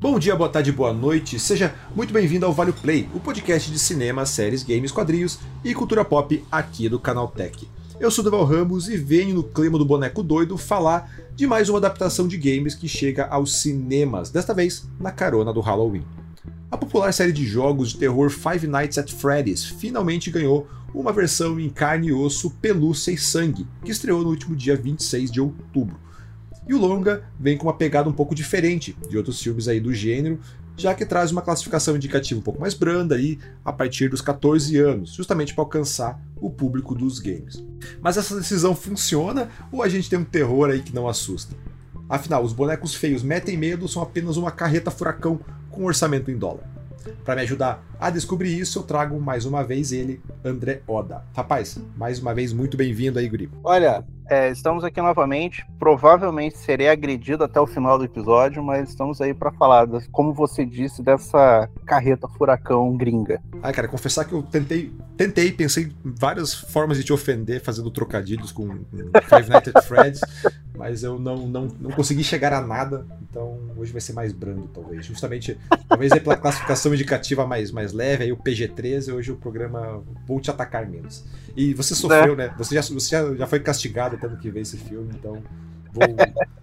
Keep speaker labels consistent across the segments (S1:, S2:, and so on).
S1: Bom dia, boa tarde, boa noite. Seja muito bem-vindo ao Vale Play, o podcast de cinema, séries, games, quadrinhos e cultura pop aqui do Canal Tech. Eu sou Deval Ramos e venho no clima do boneco doido falar de mais uma adaptação de games que chega aos cinemas, desta vez na carona do Halloween. A popular série de jogos de terror Five Nights at Freddy's finalmente ganhou uma versão em carne e osso, pelúcia e sangue, que estreou no último dia 26 de outubro. E o longa vem com uma pegada um pouco diferente de outros filmes aí do gênero, já que traz uma classificação indicativa um pouco mais branda aí a partir dos 14 anos, justamente para alcançar o público dos games. Mas essa decisão funciona ou a gente tem um terror aí que não assusta? Afinal, os bonecos feios metem medo são apenas uma carreta furacão com orçamento em dólar. Para me ajudar a descobrir isso, eu trago mais uma vez ele, André Oda. Rapaz, mais uma vez, muito bem-vindo aí, Guri.
S2: Olha, é, estamos aqui novamente. Provavelmente serei agredido até o final do episódio, mas estamos aí para falar, como você disse, dessa carreta furacão gringa.
S1: Ah, cara, confessar que eu tentei, tentei, pensei em várias formas de te ofender, fazendo trocadilhos com, com Five Nights at Freddy's, mas eu não, não, não consegui chegar a nada, então hoje vai ser mais brando, talvez. Justamente, talvez é pela classificação indicativa mais, mais leve, aí o PG-13, hoje o programa vou te atacar menos. E você sofreu, é. né? Você, já, você já, já foi castigado tendo que ver esse filme, então vou.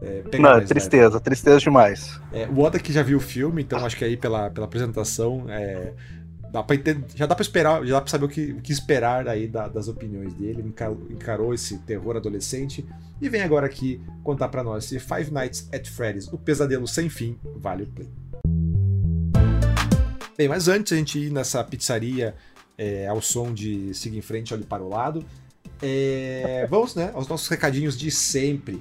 S2: É, Não, tristeza, leve. tristeza demais.
S1: É, o Oda que já viu o filme, então acho que aí pela, pela apresentação é, dá pra entender, já dá pra esperar, já dá pra saber o que, o que esperar aí da, das opiniões dele. Ele encarou, encarou, esse terror adolescente e vem agora aqui contar para nós se Five Nights at Freddy's, o pesadelo sem fim, vale o play. Bem, mas antes a gente ir nessa pizzaria é, ao som de Siga em Frente, Olhe para o Lado, é, vamos né, aos nossos recadinhos de sempre.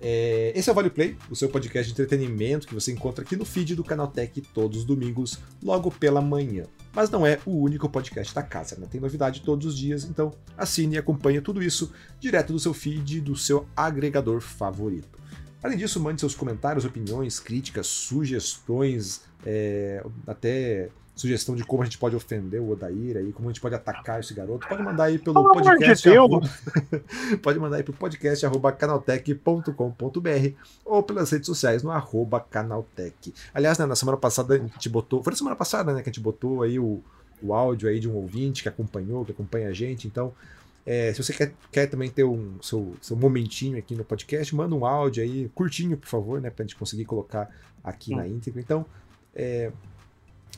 S1: É, esse é o Vale Play, o seu podcast de entretenimento que você encontra aqui no feed do Canaltech todos os domingos, logo pela manhã. Mas não é o único podcast da casa, né? Tem novidade todos os dias, então assine e acompanhe tudo isso direto do seu feed, do seu agregador favorito. Além disso, mande seus comentários, opiniões, críticas, sugestões, é, até sugestão de como a gente pode ofender o Odair aí, como a gente pode atacar esse garoto, pode mandar aí pelo oh, podcast. Arroba... pode mandar aí pro podcast arroba canaltech.com.br ou pelas redes sociais no arroba canaltech. Aliás, né, na semana passada a gente botou. Foi na semana passada, né, que a gente botou aí o, o áudio aí de um ouvinte que acompanhou, que acompanha a gente, então. É, se você quer, quer também ter um seu, seu momentinho aqui no podcast, manda um áudio aí, curtinho, por favor, né? Pra gente conseguir colocar aqui hum. na íntegra. Então, é,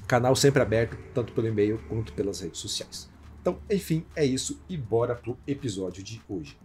S1: canal sempre aberto, tanto pelo e-mail quanto pelas redes sociais. Então, enfim, é isso e bora pro episódio de hoje.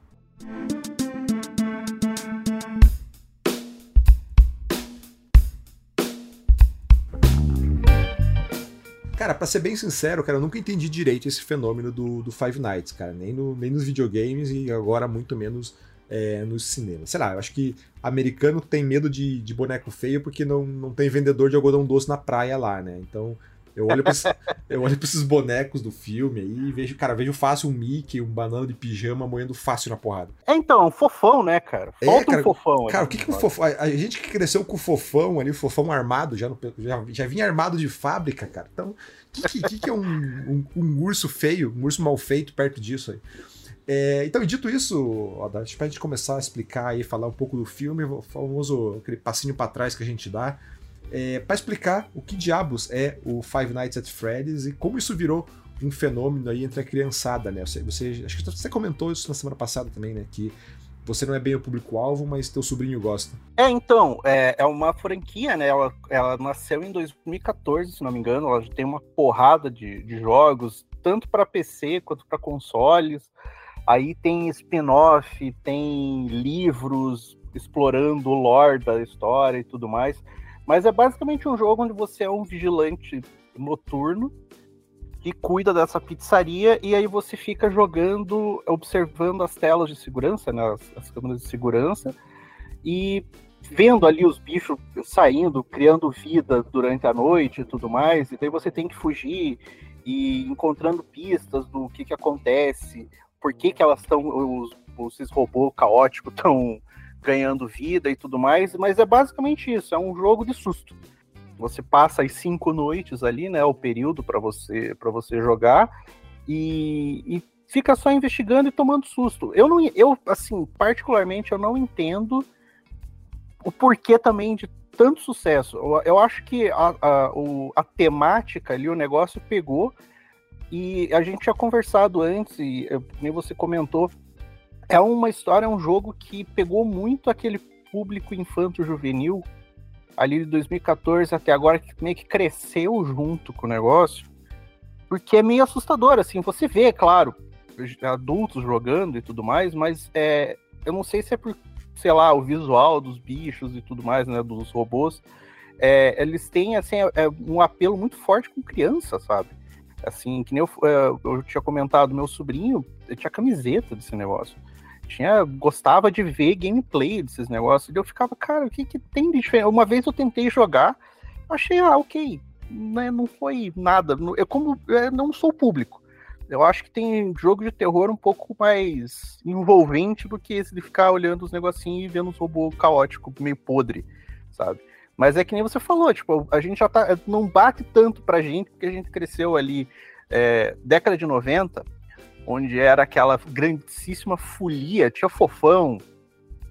S1: Cara, pra ser bem sincero, cara, eu nunca entendi direito esse fenômeno do, do Five Nights, cara. Nem, no, nem nos videogames e agora muito menos é, nos cinemas. Sei lá, eu acho que americano tem medo de, de boneco feio porque não, não tem vendedor de algodão doce na praia lá, né? Então eu olho, pra esses, eu olho pra esses bonecos do filme aí e vejo, cara, vejo fácil um Mickey, um banana de pijama moendo fácil na porrada.
S2: É, então, fofão, né, cara?
S1: É, Falta é, cara, um fofão. Cara, o que que o fofão... A, gente que cresceu com o fofão ali, o fofão armado, já, no, já, já vinha armado de fábrica, cara. Então, o que, que, que, é um, um, um urso feio, um urso mal feito perto disso aí? É, então, dito isso, acho pra gente começar a explicar e falar um pouco do filme, o famoso aquele passinho para trás que a gente dá, é, para explicar o que diabos é o Five Nights at Freddy's e como isso virou um fenômeno aí entre a criançada, né? Você, você acho que você comentou isso na semana passada também, né? Que você não é bem o público-alvo, mas teu sobrinho gosta.
S2: É, então, é, é uma franquia, né? Ela, ela nasceu em 2014, se não me engano. Ela tem uma porrada de, de jogos, tanto para PC quanto para consoles. Aí tem spin-off, tem livros explorando o lore da história e tudo mais. Mas é basicamente um jogo onde você é um vigilante noturno que cuida dessa pizzaria e aí você fica jogando, observando as telas de segurança, né, as, as câmeras de segurança e vendo ali os bichos saindo, criando vida durante a noite e tudo mais. E daí você tem que fugir e encontrando pistas do que, que acontece, por que, que elas estão, os, esses robôs caóticos estão ganhando vida e tudo mais, mas é basicamente isso, é um jogo de susto. Você passa as cinco noites ali, né, o período para você para você jogar e, e, fica só investigando e tomando susto. Eu não, eu assim, particularmente eu não entendo o porquê também de tanto sucesso. Eu, eu acho que a, a, o, a temática ali, o negócio pegou e a gente tinha conversado antes, e eu, nem você comentou, é uma história, é um jogo que pegou muito aquele público infanto-juvenil ali de 2014 até agora, que meio que cresceu junto com o negócio, porque é meio assustador, assim, você vê, claro, adultos jogando e tudo mais, mas é, eu não sei se é por, sei lá, o visual dos bichos e tudo mais, né, dos robôs, é, eles têm, assim, é, é um apelo muito forte com criança, sabe? Assim, que nem eu, é, eu tinha comentado, meu sobrinho tinha camiseta desse negócio. Tinha, gostava de ver gameplay desses negócios. E eu ficava, cara, o que, que tem de diferente? Uma vez eu tentei jogar, achei, ah, ok. Né, não foi nada. Eu, como eu não sou público. Eu acho que tem jogo de terror um pouco mais envolvente do que esse de ficar olhando os negocinhos e vendo os robôs caóticos, meio podre, sabe? Mas é que nem você falou, tipo, a gente já tá. Não bate tanto pra gente, porque a gente cresceu ali é, década de 90, onde era aquela grandíssima folia, tinha fofão,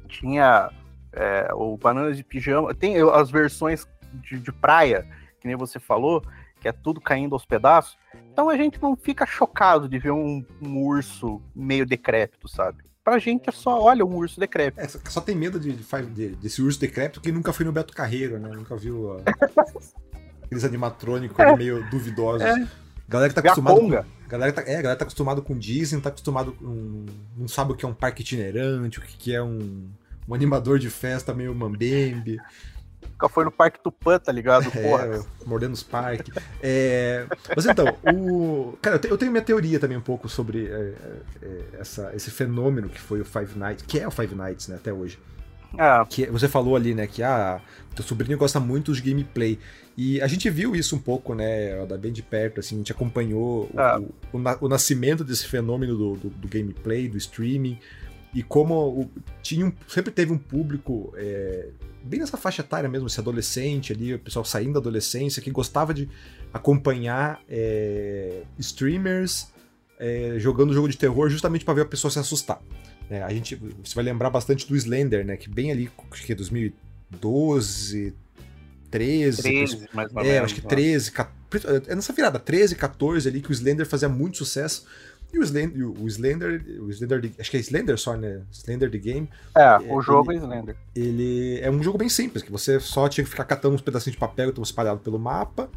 S2: tinha é, o bananas de pijama, tem as versões de, de praia, que nem você falou, que é tudo caindo aos pedaços. Então a gente não fica chocado de ver um, um urso meio decrépito, sabe? Pra gente é só, olha, um urso decrépito. É,
S1: só tem medo de, de, desse urso decrépito que nunca foi no Beto Carreiro, né? Nunca viu aqueles animatrônicos é. meio duvidosos. É. Galera que tá acostumado. Com, galera, tá, é, galera tá acostumado com Disney, tá acostumado com. Não sabe o que é um parque itinerante, o que é um, um animador de festa meio mambembe.
S2: Nunca foi no Parque Tupã, tá ligado?
S1: É, Porra. mordendo os parques. É, mas então, o. Cara, eu tenho minha teoria também um pouco sobre é, é, essa, esse fenômeno que foi o Five Nights, que é o Five Nights, né, até hoje. Ah. Que você falou ali, né, que ah, teu sobrinho gosta muito de gameplay. E a gente viu isso um pouco, né, da bem de perto, assim, a gente acompanhou ah. o, o, o, nascimento desse fenômeno do, do, do, gameplay, do streaming, e como o, tinha um, sempre teve um público é, bem nessa faixa etária mesmo, esse adolescente ali, o pessoal saindo da adolescência, que gostava de acompanhar é, streamers é, jogando jogo de terror justamente para ver a pessoa se assustar. É, a gente, você vai lembrar bastante do Slender, né, que bem ali, acho que é 2012, 13. 13 mais menos. É, acho que 13, 14, é nessa virada, 13, 14 ali, que o Slender fazia muito sucesso. E o Slender, o Slender, o Slender acho que é Slender só, né? Slender the Game.
S2: É, o jogo ele, é Slender.
S1: Ele é um jogo bem simples, que você só tinha que ficar catando uns pedacinhos de papel que estão espalhados pelo mapa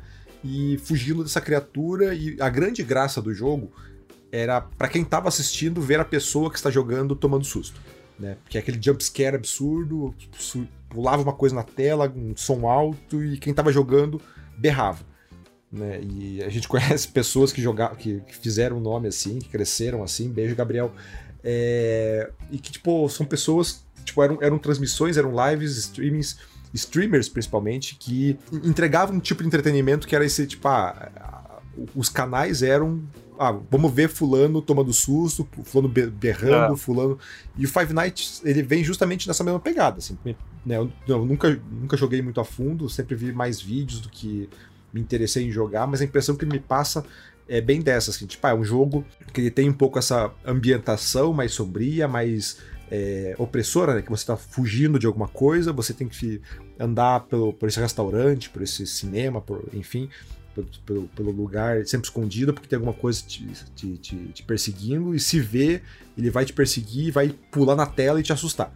S1: e fugindo dessa criatura. E a grande graça do jogo era para quem tava assistindo ver a pessoa que está jogando tomando susto. Né? Porque é aquele jump scare absurdo, pulava uma coisa na tela, um som alto, e quem tava jogando berrava. Né? E a gente conhece pessoas que jogaram, que, que fizeram o nome assim, que cresceram assim, beijo, Gabriel. É, e que, tipo, são pessoas, tipo, eram, eram transmissões, eram lives, streamings, streamers principalmente, que entregavam um tipo de entretenimento que era esse, tipo, ah, os canais eram ah, vamos ver fulano tomando susto, fulano berrando, é. fulano. E o Five Nights, ele vem justamente nessa mesma pegada, assim. Né? Eu, eu, nunca, nunca joguei muito a fundo, sempre vi mais vídeos do que me interessei em jogar, mas a impressão que me passa é bem dessa, assim, tipo, ah, é um jogo que ele tem um pouco essa ambientação mais sombria, mais é, opressora, né? Que você está fugindo de alguma coisa, você tem que andar pelo, por esse restaurante, por esse cinema, por, enfim, pelo, pelo, lugar sempre escondido, porque tem alguma coisa te, te, te, te perseguindo, e se vê, ele vai te perseguir, vai pular na tela e te assustar.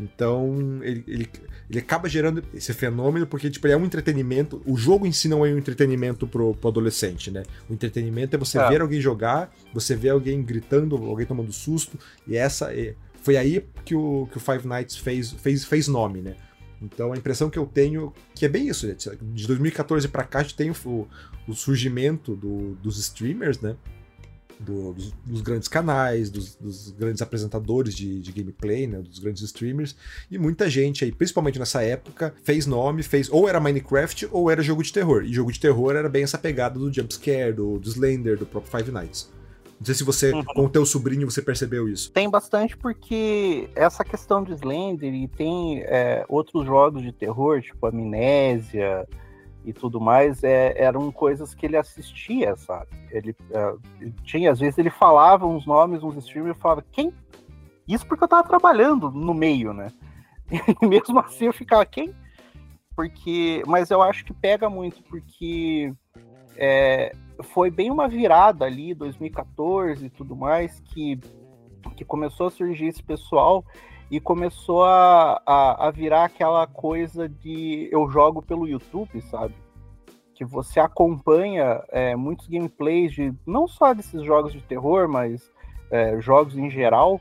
S1: Então, ele, ele, ele acaba gerando esse fenômeno porque tipo, é um entretenimento. O jogo em si não é um entretenimento pro, pro adolescente, né? O entretenimento é você é. ver alguém jogar, você ver alguém gritando, alguém tomando susto, e essa é, foi aí que o, que o Five Nights fez, fez, fez nome, né? Então a impressão que eu tenho que é bem isso, né? de 2014 para cá a gente tem o, o surgimento do, dos streamers, né? Do, dos, dos, grandes canais, dos, dos grandes apresentadores de, de, gameplay, né? Dos grandes streamers. E muita gente aí, principalmente nessa época, fez nome, fez ou era Minecraft ou era jogo de terror. E jogo de terror era bem essa pegada do jumpscare, do, do Slender, do próprio Five Nights. Não sei se você, uhum. com o teu sobrinho, você percebeu isso.
S2: Tem bastante porque essa questão de Slender e tem é, outros jogos de terror, tipo Amnésia e tudo mais, é, eram coisas que ele assistia, sabe? Ele é, tinha, às vezes ele falava uns nomes, uns streamers, e falava, quem? Isso porque eu tava trabalhando no meio, né? E mesmo assim eu ficava, quem? porque, mas eu acho que pega muito porque é, foi bem uma virada ali, 2014 e tudo mais, que, que começou a surgir esse pessoal e começou a, a, a, virar aquela coisa de eu jogo pelo YouTube, sabe? Que você acompanha é, muitos gameplays de não só desses jogos de terror, mas é, jogos em geral,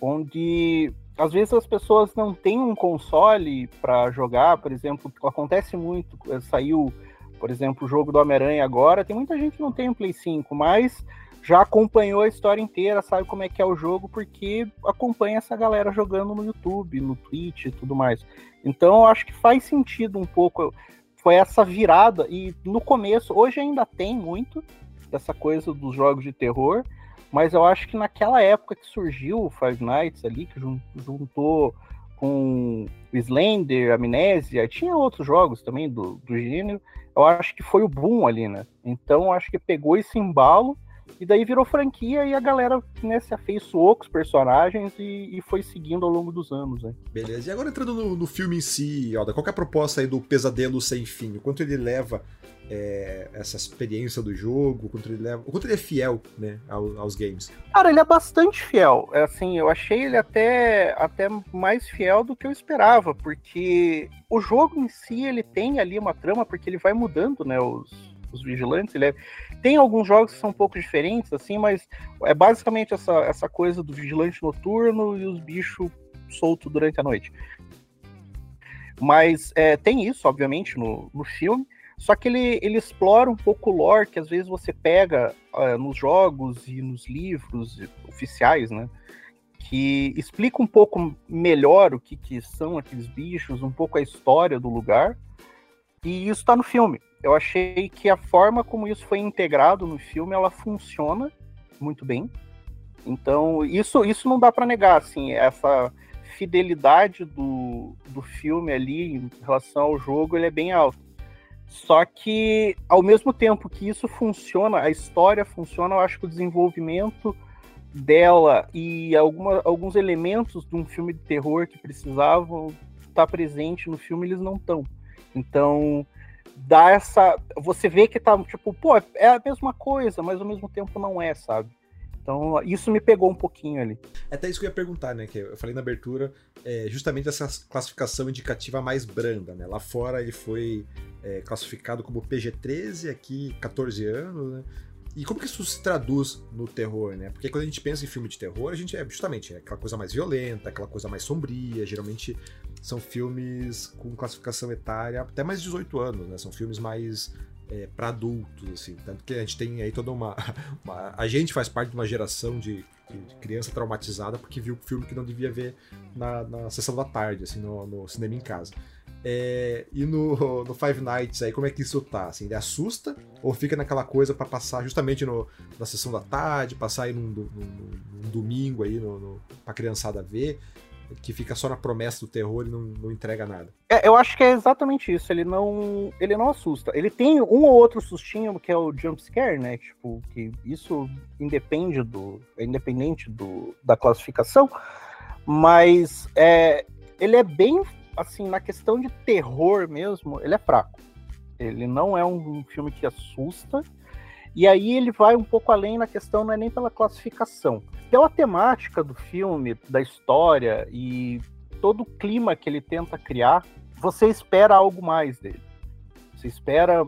S2: onde às vezes as pessoas não têm um console para jogar, por exemplo, acontece muito, é, saiu, por exemplo, o jogo do Homem-Aranha agora, tem muita gente que não tem um Play 5, mas já acompanhou a história inteira, sabe como é que é o jogo, porque acompanha essa galera jogando no YouTube, no Twitch e tudo mais. Então eu acho que faz sentido um pouco, foi essa virada, e no começo, hoje ainda tem muito dessa coisa dos jogos de terror, mas eu acho que naquela época que surgiu o Five Nights ali, que juntou com Slender, Amnésia, tinha outros jogos também do, do gênero, eu acho que foi o boom ali, né? Então eu acho que pegou esse embalo e daí virou franquia e a galera né, se afeiçoou com os personagens e, e, foi seguindo ao longo dos anos. Né?
S1: Beleza. E agora entrando no, no filme em si, Alda, qual é a proposta aí do Pesadelo Sem Fim? O quanto ele leva é, essa experiência do jogo, o quanto ele leva. O quanto ele é fiel, né, aos, aos, games?
S2: Cara, ele é bastante fiel. É, assim, eu achei ele até, até mais fiel do que eu esperava, porque o jogo em si ele tem ali uma trama, porque ele vai mudando, né? Os, os vigilantes. Ele é... Tem alguns jogos que são um pouco diferentes, assim, mas é basicamente essa, essa coisa do vigilante noturno e os bichos soltos durante a noite. Mas é, tem isso, obviamente, no, no filme. Só que ele, ele explora um pouco o lore que às vezes você pega uh, nos jogos e nos livros oficiais, né? Que explica um pouco melhor o que, que são aqueles bichos, um pouco a história do lugar. E isso está no filme eu achei que a forma como isso foi integrado no filme, ela funciona muito bem. Então, isso, isso não dá para negar, assim, essa fidelidade do, do filme ali em relação ao jogo, ele é bem alto. Só que, ao mesmo tempo que isso funciona, a história funciona, eu acho que o desenvolvimento dela e alguma, alguns elementos de um filme de terror que precisavam estar presente no filme, eles não estão. Então, dá essa. Você vê que tá, tipo, pô, é a mesma coisa, mas ao mesmo tempo não é, sabe? Então, isso me pegou um pouquinho ali.
S1: É até isso que eu ia perguntar, né? Que eu falei na abertura, é justamente essa classificação indicativa mais branda, né? Lá fora ele foi é, classificado como PG-13, aqui 14 anos, né? E como que isso se traduz no terror, né? Porque quando a gente pensa em filme de terror, a gente é justamente é aquela coisa mais violenta, aquela coisa mais sombria, geralmente são filmes com classificação etária até mais de 18 anos, né? São filmes mais é, para adultos, assim. Tanto que a gente tem aí toda uma, uma, A gente faz parte de uma geração de, de, criança traumatizada porque viu filme que não devia ver na, na sessão da tarde, assim, no, no cinema em casa. É, e no, no, Five Nights aí, como é que isso tá? Assim, ele assusta ou fica naquela coisa para passar justamente no, na sessão da tarde, passar aí num, num, num domingo aí no, no, pra criançada ver? Que fica só na promessa do terror e não, não entrega nada.
S2: É, eu acho que é exatamente isso. Ele não, ele não assusta. Ele tem um ou outro sustinho que é o jump scare, né? Tipo, que isso independe do, é independente do, da classificação, mas é, ele é bem assim na questão de terror mesmo. Ele é fraco. Ele não é um filme que assusta. E aí ele vai um pouco além na questão, não é nem pela classificação. Pela temática do filme, da história e todo o clima que ele tenta criar, você espera algo mais dele. Você espera,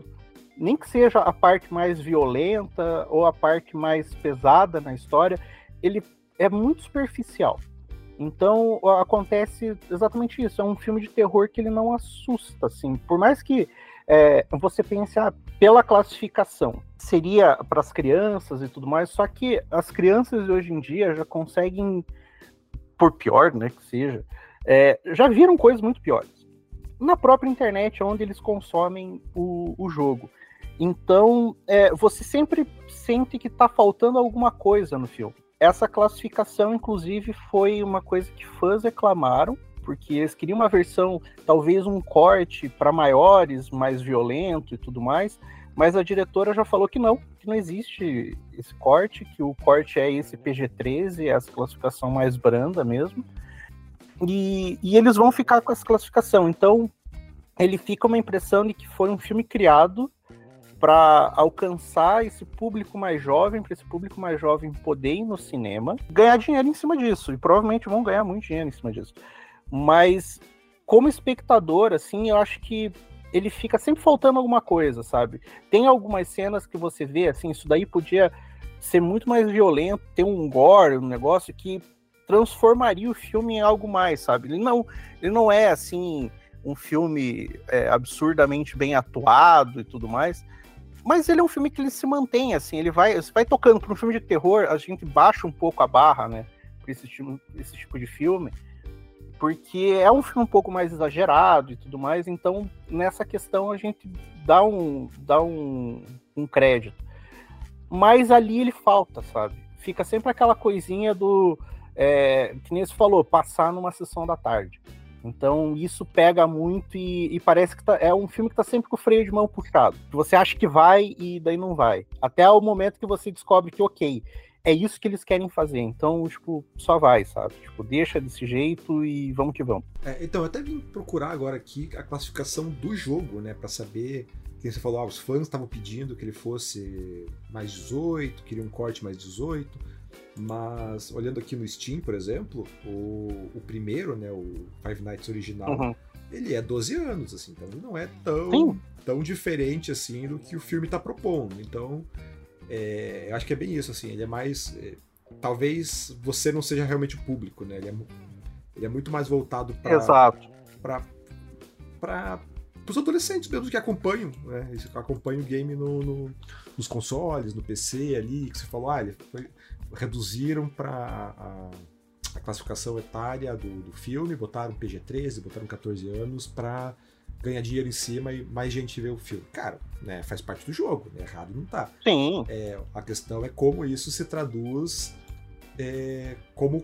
S2: nem que seja a parte mais violenta ou a parte mais pesada na história, ele é muito superficial. Então acontece exatamente isso. É um filme de terror que ele não assusta, assim. Por mais que é, você pense, ah, pela classificação, seria para as crianças e tudo mais, só que as crianças de hoje em dia já conseguem, por pior né, que seja, é, já viram coisas muito piores. Na própria internet, onde eles consomem o, o jogo. Então, é, você sempre sente que está faltando alguma coisa no filme. Essa classificação, inclusive, foi uma coisa que fãs reclamaram, porque eles queriam uma versão, talvez um corte para maiores, mais violento e tudo mais, mas a diretora já falou que não, que não existe esse corte, que o corte é esse PG-13, é essa classificação mais branda mesmo. E, e, eles vão ficar com essa classificação. Então, ele fica uma impressão de que foi um filme criado para alcançar esse público mais jovem, para esse público mais jovem poder ir no cinema, ganhar dinheiro em cima disso, e provavelmente vão ganhar muito dinheiro em cima disso. Mas como espectador, assim, eu acho que ele fica sempre faltando alguma coisa, sabe? Tem algumas cenas que você vê, assim, isso daí podia ser muito mais violento, ter um gore, um negócio que transformaria o filme em algo mais, sabe? Ele não, ele não é assim um filme é, absurdamente bem atuado e tudo mais, mas ele é um filme que ele se mantém, assim, ele vai, você vai tocando para um filme de terror, a gente baixa um pouco a barra, né, para esse, tipo, esse tipo de filme, porque é um filme um pouco mais exagerado e tudo mais, então nessa questão a gente dá um, dá um, um crédito. Mas ali ele falta, sabe? Fica sempre aquela coisinha do. É, que nem você falou, passar numa sessão da tarde. Então isso pega muito e, e parece que tá, é um filme que tá sempre com o freio de mão puxado. Você acha que vai e daí não vai. Até o momento que você descobre que, ok, é isso que eles querem fazer. Então, tipo, só vai, sabe? Tipo, deixa desse jeito e vamos que vamos.
S1: É, então, eu até vim procurar agora aqui a classificação do jogo, né? para saber. Que você falou, ah, os fãs estavam pedindo que ele fosse mais 18, queriam um corte mais 18. Mas olhando aqui no Steam, por exemplo, o, o primeiro, né, o Five Nights original, uhum. ele é 12 anos, assim, então ele não é tão, tão diferente assim do que o filme está propondo. Então, é, eu acho que é bem isso, assim, ele é mais. É, talvez você não seja realmente o público, né? Ele é, ele é muito mais voltado para.
S2: Exato.
S1: Para os adolescentes mesmo que acompanham, né? Que acompanham o game no, no, nos consoles, no PC ali, que você falou, ah, ele foi, reduziram para a, a, classificação etária do, do filme, botaram PG-13, botaram 14 anos para ganhar dinheiro em cima e mais gente vê o filme. Cara, né, faz parte do jogo, né? errado não tá.
S2: Sim.
S1: É, a questão é como isso se traduz é, como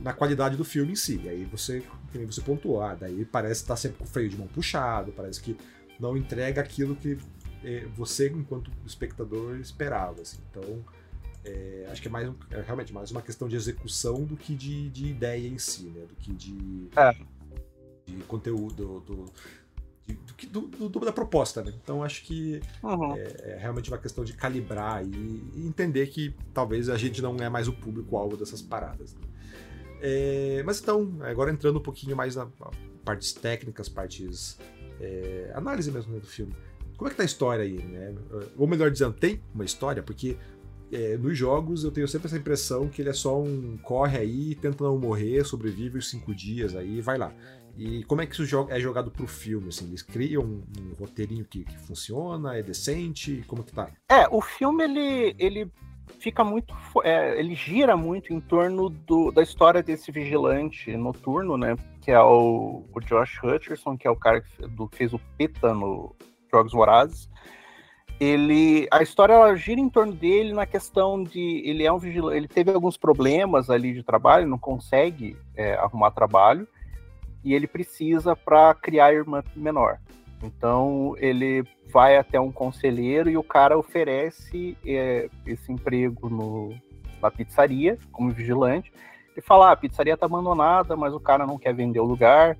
S1: na qualidade do filme em si. E aí você, você pontuou, ah, daí parece estar tá sempre com o freio de mão puxado, parece que não entrega aquilo que é, você, enquanto espectador, esperava. Assim. Então, é, acho que é mais é realmente mais uma questão de execução do que de, de ideia em si, né? Do que de,
S2: é.
S1: de conteúdo, do, do, do, do, da proposta, né? Então acho que uhum. é, é, realmente uma questão de calibrar e, e, entender que talvez a gente não é mais o público-alvo dessas paradas. Né? É, mas então, agora entrando um pouquinho mais na, na partes técnicas, partes. É, análise mesmo né, do filme. Como é que tá a história aí, né? Ou melhor dizendo, tem uma história, porque é, nos jogos eu tenho sempre essa impressão que ele é só um corre aí, tenta não morrer, sobrevive os cinco dias aí vai lá. E como é que isso é jogado pro filme? Assim, eles criam um, um roteirinho que, que, funciona, é decente? Como que tá?
S2: É, o filme ele, ele fica muito. É, ele gira muito em torno do, da história desse vigilante noturno, né? Que é o, o Josh Hutcherson, que é o cara que do, fez o PETA no Jogos Vorazes ele a história ela gira em torno dele na questão de ele é um vigilante, ele teve alguns problemas ali de trabalho, não consegue é, arrumar trabalho e ele precisa para criar irmã menor. Então ele vai até um conselheiro e o cara oferece é, esse emprego no, na pizzaria como vigilante. Ele fala: ah, a pizzaria está abandonada, mas o cara não quer vender o lugar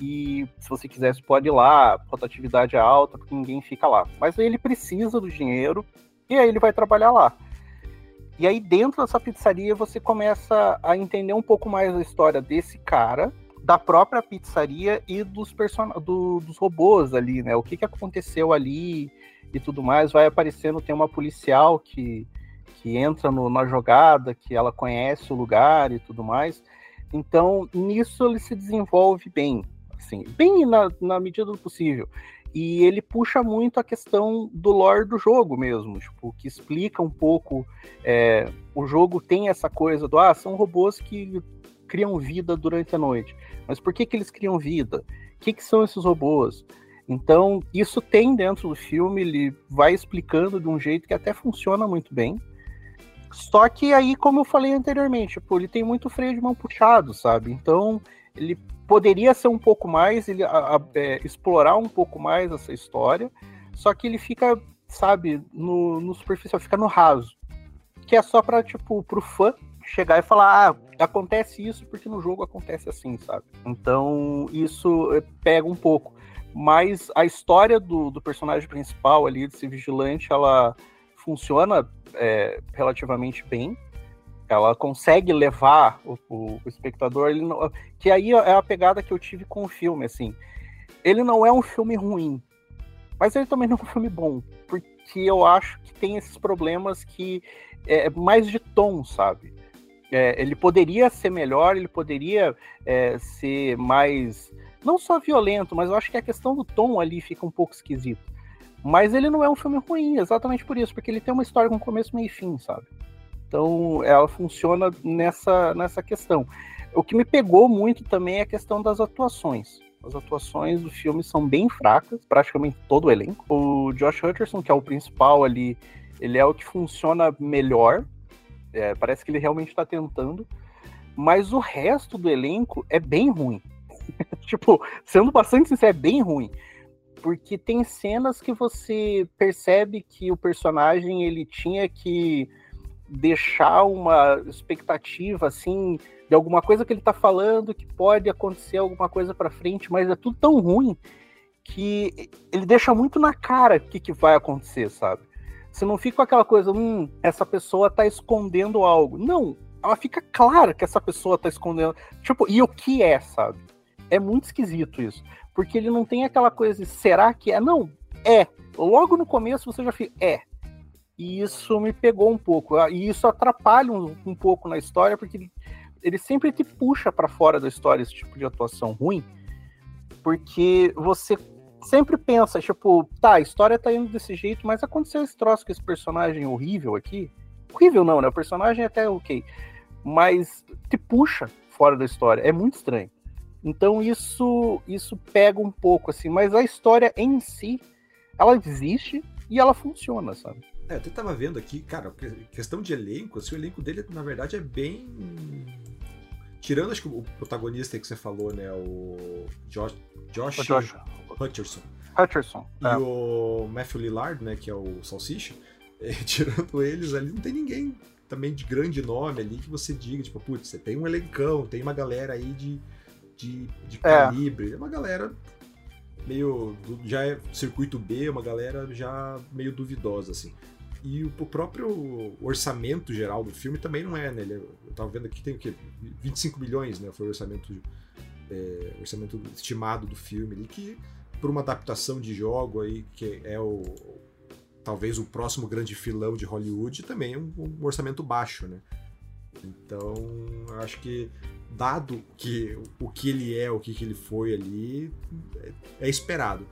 S2: e se você quiser, você pode ir lá, a rotatividade é alta, porque ninguém fica lá. Mas ele precisa do dinheiro e aí ele vai trabalhar lá. E aí dentro dessa pizzaria você começa a entender um pouco mais a história desse cara, da própria pizzaria e dos, person... Do, dos robôs ali, né? O que, que aconteceu ali e tudo mais. Vai aparecendo, tem uma policial que, que entra no, na jogada, que ela conhece o lugar e tudo mais. Então, nisso ele se desenvolve bem assim, bem na, na medida do possível. E ele puxa muito a questão do lore do jogo mesmo, tipo, que explica um pouco. É, o jogo tem essa coisa do ah, são robôs que criam vida durante a noite. Mas por que, que eles criam vida? O que, que são esses robôs? Então, isso tem dentro do filme, ele vai explicando de um jeito que até funciona muito bem. Só que aí, como eu falei anteriormente, tipo, ele tem muito freio de mão puxado, sabe? Então, ele poderia ser um pouco mais, ele a, a, é, explorar um pouco mais essa história, só que ele fica, sabe, no, no superficial, fica no raso. Que é só para tipo, pro fã chegar e falar, ah, acontece isso porque no jogo acontece assim, sabe? Então, isso é, pega um pouco. mas a história do, do personagem principal ali, desse vigilante, ela funciona é, relativamente bem. Ela consegue levar o, o, o espectador, não, que aí é a pegada que eu tive com o filme, assim. Ele não é um filme ruim, mas ele também não é um filme bom, porque eu acho que tem esses problemas que é mais de tom, sabe? É, ele poderia ser melhor, ele poderia é, ser mais. Não só violento, mas eu acho que a questão do tom ali fica um pouco esquisito. Mas ele não é um filme ruim, exatamente por isso, porque ele tem uma história com começo, meio e fim, sabe? Então ela funciona nessa, nessa questão. O que me pegou muito também é a questão das atuações. As atuações do filme são bem fracas, praticamente todo o elenco. O Josh Hutcherson, que é o principal ali, ele é o que funciona melhor. É, parece que ele realmente está tentando. Mas o resto do elenco é bem ruim. tipo, sendo bastante sincero, é bem ruim. Porque tem cenas que você percebe que o personagem ele tinha que deixar uma expectativa assim de alguma coisa que ele tá falando que pode acontecer alguma coisa para frente, mas é tudo tão ruim que ele deixa muito na cara o que, que vai acontecer, sabe? Você não fica com aquela coisa, hum, essa pessoa tá escondendo algo. Não, ela fica clara que essa pessoa tá escondendo. Tipo, e o que é, sabe? É muito esquisito isso. Porque ele não tem aquela coisa de será que é? Não, é. Logo no começo você já fica, é. E isso me pegou um pouco. E isso atrapalha um, um pouco na história, porque ele, ele sempre te puxa para fora da história esse tipo de atuação ruim. Porque você sempre pensa, tipo, tá, a história tá indo desse jeito, mas aconteceu esse troço com esse personagem horrível aqui. Horrível não, né? O personagem é até ok. Mas te puxa fora da história. É muito estranho. Então isso isso pega um pouco, assim. Mas a história em si, ela existe e ela funciona, sabe?
S1: É, eu até tava vendo aqui, cara, questão de elenco, assim, o elenco dele, na verdade, é bem. Tirando, acho que o protagonista que você falou, né? O Josh, Josh, o Josh. Hutcherson.
S2: Hutcherson.
S1: E é. o Matthew Lillard, né, que é o Salsicha, é, tirando eles ali, não tem ninguém também de grande nome ali que você diga, tipo, putz, você tem um elencão, tem uma galera aí de, de, de é. calibre, é uma galera meio, já é circuito B, uma galera já meio duvidosa, assim. E o próprio orçamento geral do filme também não é, né? Ele, eu tava vendo aqui tem o quê? 25 milhões, né? Foi o orçamento, é, orçamento estimado do filme ali, que por uma adaptação de jogo aí, que é o talvez o próximo grande filão de Hollywood, também é um, um orçamento baixo, né? Então, acho que dado que o que ele é, o que, que ele foi ali, é, é esperado.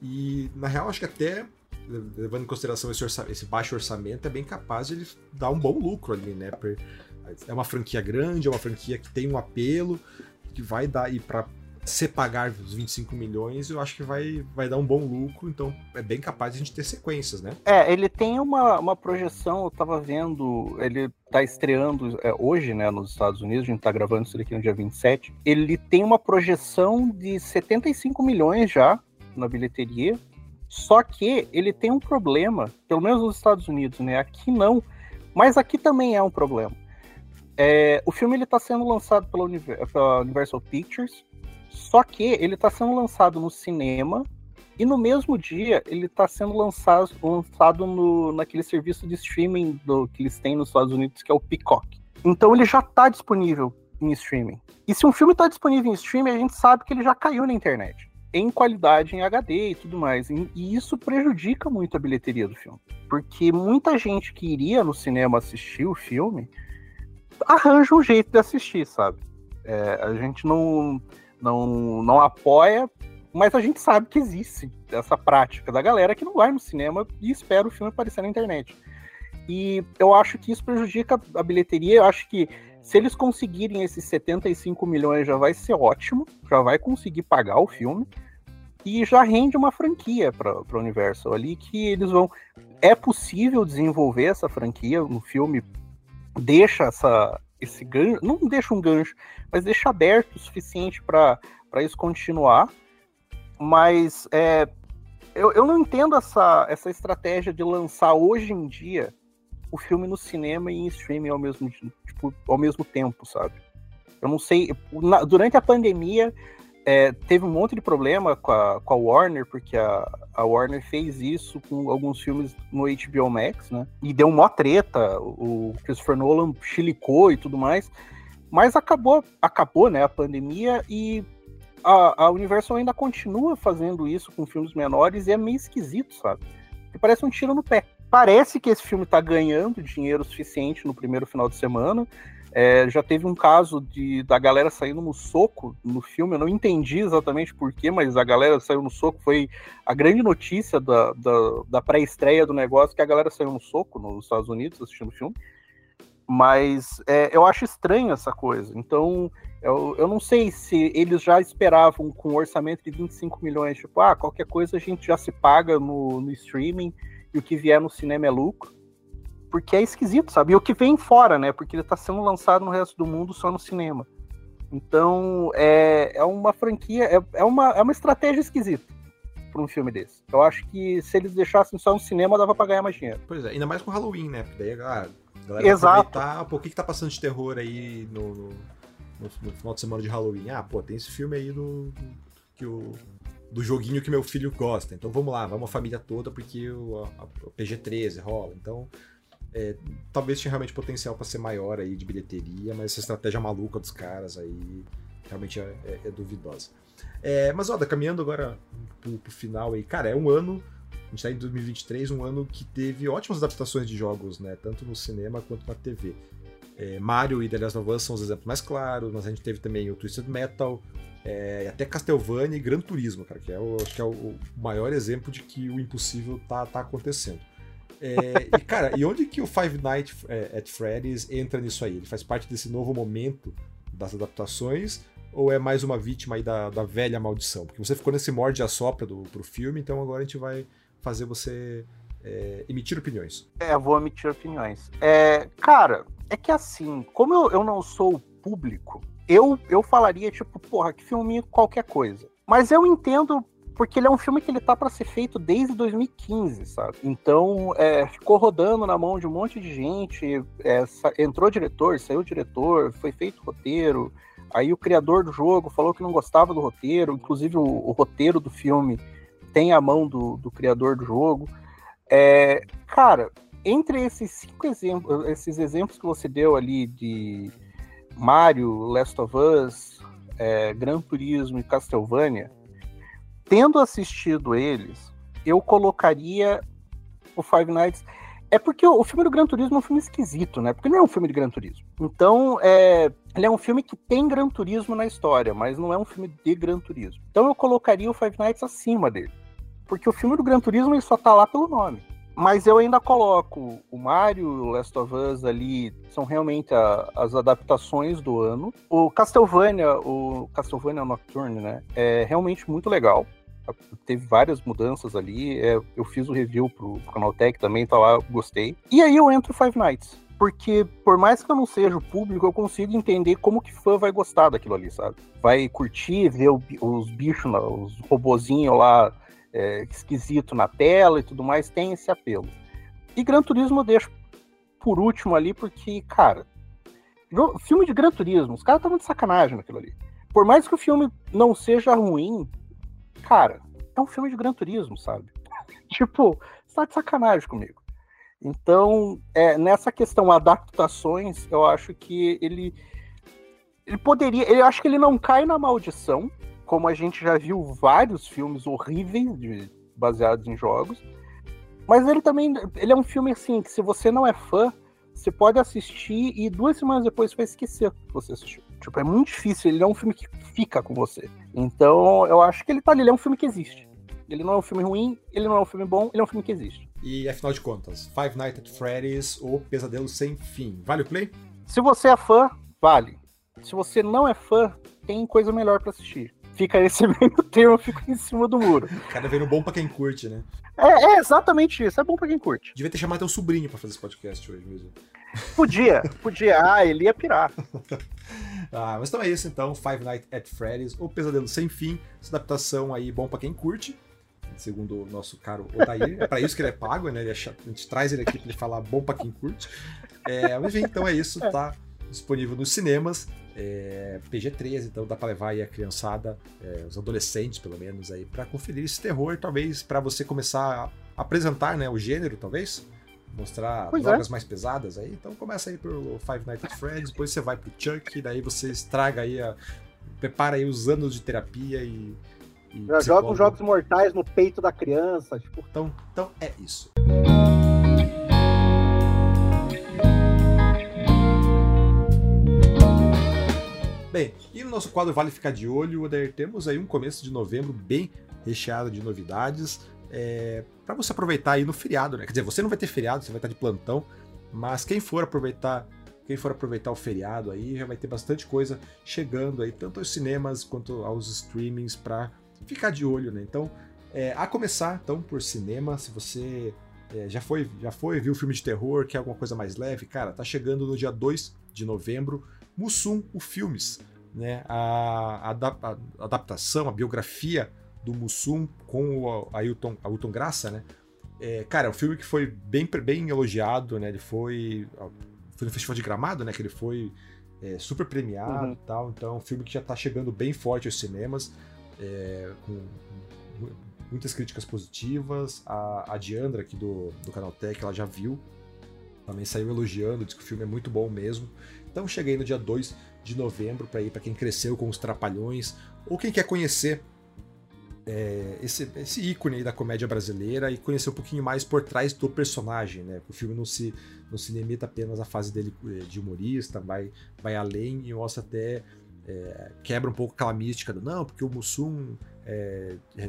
S1: E na real, acho que até levando em consideração esse, esse, baixo orçamento, é bem capaz de ele dar um bom lucro ali, né? É uma franquia grande, é uma franquia que tem um apelo, que vai dar, e para se pagar os 25 milhões, eu acho que vai, vai dar um bom lucro, então é bem capaz de a gente ter sequências, né?
S2: É, ele tem uma, uma projeção, eu tava vendo, ele tá estreando é, hoje, né, nos Estados Unidos, a gente tá gravando isso aqui no dia 27, ele tem uma projeção de 75 milhões já na bilheteria, só que ele tem um problema, pelo menos nos Estados Unidos, né, aqui não, mas aqui também é um problema. É, o filme ele está sendo lançado pela, Universal Pictures, só que ele está sendo lançado no cinema e no mesmo dia ele está sendo lançado, lançado no, naquele serviço de streaming do, que eles têm nos Estados Unidos, que é o Peacock. Então ele já está disponível em streaming. E se um filme está disponível em streaming, a gente sabe que ele já caiu na internet. Em qualidade em HD e tudo mais. E isso prejudica muito a bilheteria do filme. Porque muita gente que iria no cinema assistir o filme arranja um jeito de assistir, sabe? É, a gente não não, não apoia, mas a gente sabe que existe essa prática da galera que não vai no cinema e espera o filme aparecer na internet. E eu acho que isso prejudica a bilheteria. Eu acho que se eles conseguirem esses 75 milhões já vai ser ótimo, já vai conseguir pagar o filme e já rende uma franquia para o Universal ali que eles vão. É possível desenvolver essa franquia no filme, deixa essa, esse gancho, não deixa um gancho, mas deixa aberto o suficiente para isso continuar. Mas é, eu, eu não entendo essa, essa estratégia de lançar hoje em dia o filme no cinema e em streaming ao mesmo, tipo, ao mesmo tempo, sabe? Eu não sei. Na, durante a pandemia, é, teve um monte de problema com a, com a Warner, porque a, a, Warner fez isso com alguns filmes no HBO Max, né? E deu uma treta, o Christopher Nolan chilicou e tudo mais. Mas acabou, acabou, né, a pandemia e a, a Universal ainda continua fazendo isso com filmes menores e é meio esquisito, sabe? Que parece um tiro no pé. Parece que esse filme tá ganhando dinheiro suficiente no primeiro final de semana, é, já teve um caso de, da galera saindo no soco no filme, eu não entendi exatamente porquê, mas a galera saiu no soco. Foi a grande notícia da, da, da pré-estreia do negócio que a galera saiu no soco nos Estados Unidos assistindo o filme. Mas é, eu acho estranho essa coisa. Então, eu, eu não sei se eles já esperavam com um orçamento de 25 milhões, tipo, ah, qualquer coisa a gente já se paga no, no streaming e o que vier no cinema é lucro porque é esquisito, sabe? E o que vem fora, né? Porque ele está sendo lançado no resto do mundo só no cinema. Então, é, é uma franquia, é, é, uma, é uma estratégia esquisita para um filme desse. Eu acho que se eles deixassem só no cinema, dava para ganhar mais dinheiro.
S1: Pois é, ainda mais com Halloween, né? Porque daí ah, a galera Exato. aproveitar, pô, o que, que tá passando de terror aí no, no, no, no, final de semana de Halloween? Ah, pô, tem esse filme aí do, que o, do joguinho que meu filho gosta. Então vamos lá, vamos a família toda, porque o, a PG-13 rola. Então é, talvez tinha realmente potencial para ser maior aí de bilheteria, mas essa estratégia maluca dos caras aí realmente é, é, é duvidosa. É, mas, ó, caminhando agora pro, pro, final aí, cara, é um ano, a gente tá em 2023, um ano que teve ótimas adaptações de jogos, né? Tanto no cinema quanto na TV. É, Mario e The Last of Us são os exemplos mais claros, mas a gente teve também o Twisted Metal, é, até Castlevania e Gran Turismo, cara, que é o, acho que é o maior exemplo de que o impossível tá, tá acontecendo. É, e, cara, e onde que o Five Nights é, at Freddy's entra nisso aí? Ele faz parte desse novo momento das adaptações ou é mais uma vítima aí da, da velha maldição? Porque você ficou nesse morde a sopra do, pro filme, então agora a gente vai fazer você é, emitir opiniões.
S2: É, eu vou emitir opiniões. É, cara, é que assim, como eu, eu não sou público, eu, eu falaria, tipo, porra, que filme qualquer coisa. Mas eu entendo porque ele é um filme que ele tá para ser feito desde 2015, sabe? Então, é, ficou rodando na mão de um monte de gente, é, entrou diretor, saiu diretor, foi feito roteiro, aí o criador do jogo falou que não gostava do roteiro, inclusive o, o roteiro do filme tem a mão do, do criador do jogo. É, cara, entre esses cinco exemplos, esses exemplos que você deu ali de Mario, Last of Us, é, Gran Turismo e Castlevania, tendo assistido eles, eu colocaria o Five Nights. É porque o, filme do Gran Turismo é um filme esquisito, né? Porque não é um filme de Gran Turismo. Então, é, ele é um filme que tem Gran Turismo na história, mas não é um filme de Gran Turismo. Então eu colocaria o Five Nights acima dele. Porque o filme do Gran Turismo ele só tá lá pelo nome. Mas eu ainda coloco o Mario, o Last of Us ali, são realmente a, as adaptações do ano. O Castlevania, o Castlevania Nocturne, né? É realmente muito legal teve várias mudanças ali. É, eu fiz o review pro, pro Canaltech também, tá lá, gostei. E aí eu entro Five Nights. Porque, por mais que eu não seja o público, eu consigo entender como que fã vai gostar daquilo ali, sabe? Vai curtir, ver o, os bichos, os robozinhos lá é, esquisito na tela e tudo mais, tem esse apelo. E Gran Turismo eu deixo por último ali, porque, cara, filme de Gran Turismo, os caras estavam de sacanagem naquilo ali. Por mais que o filme não seja ruim, cara, é um filme de Gran Turismo, sabe? tipo, você tá de sacanagem comigo. Então, é, nessa questão adaptações, eu acho que ele ele poderia, eu acho que ele não cai na maldição, como a gente já viu vários filmes horríveis de, baseados em jogos. Mas ele também, ele é um filme assim que se você não é fã, você pode assistir e duas semanas depois você vai esquecer que você assistiu. Tipo, é muito difícil, ele é um filme que fica com você. Então, eu acho que ele tá ali, ele é um filme que existe. Ele não é um filme ruim, ele não é um filme bom, ele é um filme que existe.
S1: E afinal de contas, Five Nights at Freddy's ou Pesadelo Sem Fim, vale o play?
S2: Se você é fã, vale. Se você não é fã, tem coisa melhor para assistir. Fica esse meio termo, fica em cima do muro.
S1: Cada vez bom para quem curte, né?
S2: É, é, exatamente isso, é bom para quem curte.
S1: Devia ter chamado teu sobrinho para fazer esse podcast hoje mesmo.
S2: Podia, podia. Ah, ele ia pirar.
S1: ah, mas então é isso então, Five Nights at Freddy's, ou Pesadelo Sem Fim, essa adaptação aí bom para quem curte, segundo o nosso caro Odair, é para isso que ele é pago, né? Ele é a gente traz ele aqui para ele falar bom para quem curte. É, mas enfim, então é isso, tá? disponível nos cinemas. É, PG-13, então dá para levar aí a criançada, é, os adolescentes pelo menos aí, para conferir esse terror, talvez para você começar a apresentar, né, o gênero, talvez mostrar pois drogas é. mais pesadas aí. Então começa aí pelo Five Nights at Freddy's, depois você vai pro Chuck, daí você estraga aí a prepara aí os anos de terapia e.
S3: e Já joga os jogos mortais no peito da criança. Tipo...
S1: Então, então é isso. Bem, e no nosso quadro Vale Ficar de Olho, Oder, temos aí um começo de novembro bem recheado de novidades. É, para você aproveitar aí no feriado, né? Quer dizer, você não vai ter feriado, você vai estar de plantão, mas quem for aproveitar quem for aproveitar o feriado aí já vai ter bastante coisa chegando aí, tanto aos cinemas quanto aos streamings para ficar de olho, né? Então, é, a começar então por cinema, se você é, já foi já foi viu filme de terror, quer alguma coisa mais leve, cara, tá chegando no dia 2 de novembro, Mussum, o Filmes, né? A, a, a, adaptação, a biografia do Mussum com o Ailton, Ailton Graça, né? É, cara, é um filme que foi bem, bem elogiado, né? Ele foi foi no Festival de Gramado, né? Que ele foi é, super premiado uhum. e tal. Então, é um filme que já tá chegando bem forte aos cinemas, é, com muitas críticas positivas. A, a Diandra, aqui do, do Canal Tech, ela já viu. Também saiu elogiando, disse que o filme é muito bom mesmo. Então, cheguei no dia 2 de novembro para ir para quem cresceu com os Trapalhões ou quem quer conhecer é, esse, esse ícone da comédia brasileira e conhecer um pouquinho mais por trás do personagem, né? O filme não se, não se limita apenas à fase dele eh, de humorista, vai, vai além e mostra até. É, quebra um pouco aquela mística do não, porque o Mussum é, é,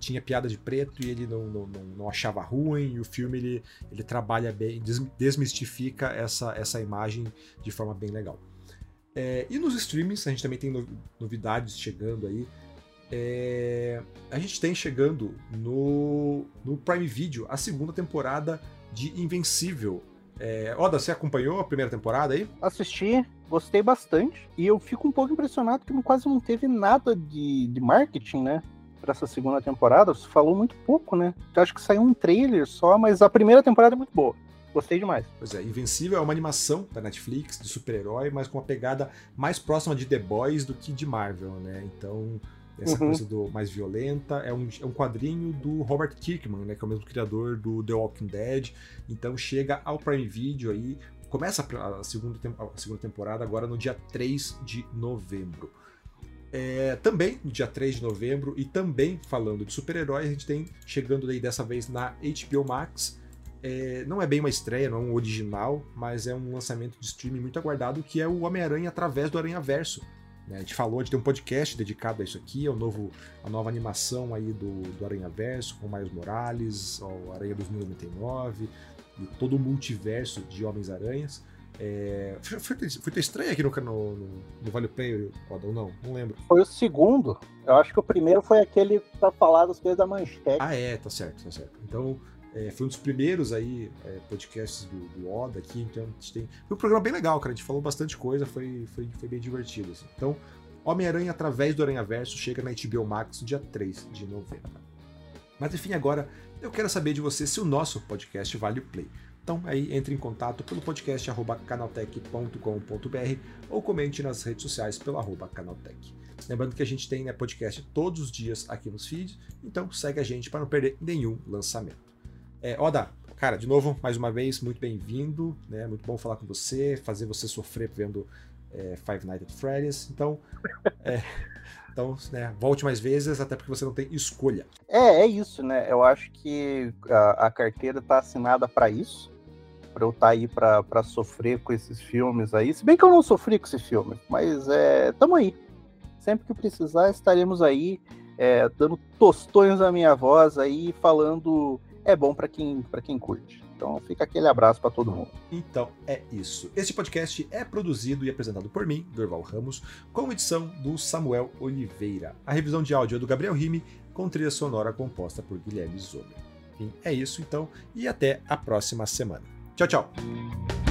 S1: tinha piada de preto e ele não, não, não, não, achava ruim, e o filme ele, ele trabalha bem, desmistifica essa, essa imagem de forma bem legal. É, e nos streamings, a gente também tem novidades chegando aí. É, a gente tem chegando no, no Prime Video a segunda temporada de Invencível. É, Oda, você acompanhou a primeira temporada aí?
S3: Assisti, gostei bastante. E eu fico um pouco impressionado que quase não teve nada de, de marketing, né? Para essa segunda temporada. Você falou muito pouco, né? Eu acho que saiu um trailer só, mas a primeira temporada é muito boa. Gostei demais.
S1: Pois é, Invencível é uma animação da Netflix, de super-herói, mas com uma pegada mais próxima de The Boys do que de Marvel, né? Então, essa uhum. coisa do mais violenta. É um, é um quadrinho do Robert Kirkman, né, que é o mesmo criador do The Walking Dead. Então chega ao Prime Video aí, começa a segunda, a segunda temporada agora no dia 3 de novembro. É, também no dia 3 de novembro, e também falando de super-heróis, a gente tem chegando aí dessa vez na HBO Max. É, não é bem uma estreia, não é um original, mas é um lançamento de streaming muito aguardado que é o Homem-Aranha através do Aranha Verso. Né? A gente falou de ter um podcast dedicado a isso aqui, é o novo, a nova animação aí do, do Aranha Verso, com Miles Morales, o Aranha 2099 e todo o multiverso de Homens-Aranhas. É, foi, foi, estreia aqui no, no, no Vale Play, ou não? Não lembro.
S3: Foi o segundo. Eu acho que o primeiro foi aquele pra falar das coisas da manchete.
S1: Ah, é, tá certo, tá certo. Então, é, foi um dos primeiros aí é, podcasts do, do, Oda aqui, então a gente tem. Foi um programa bem legal, cara. A gente falou bastante coisa, foi, foi, foi bem divertido. Assim. Então, Homem-Aranha através do Aranha Verso chega na HBO Max dia 3 de novembro. Mas enfim, agora eu quero saber de você se o nosso podcast vale o play. Então aí entre em contato pelo podcast canaltech.com.br ou comente nas redes sociais pelo arroba canaltech. Lembrando que a gente tem né, podcast todos os dias aqui nos feeds, então segue a gente para não perder nenhum lançamento. É, Oda, cara, de novo, mais uma vez, muito bem-vindo, né? Muito bom falar com você, fazer você sofrer vendo é, Five Nights at Freddy's. Então, é, então né, volte mais vezes, até porque você não tem escolha.
S3: É, é isso, né? Eu acho que a, a carteira está assinada para isso, para eu estar tá aí para sofrer com esses filmes aí. Se bem que eu não sofri com esse filme, mas é, tamo aí. Sempre que precisar, estaremos aí, é, dando tostões à minha voz aí, falando é bom para quem, quem curte. Então fica aquele abraço para todo mundo.
S1: Então é isso. Este podcast é produzido e apresentado por mim, Dorval Ramos, com edição do Samuel Oliveira. A revisão de áudio é do Gabriel Rime, com trilha sonora composta por Guilherme Zomer. Enfim, é isso então, e até a próxima semana. Tchau, tchau!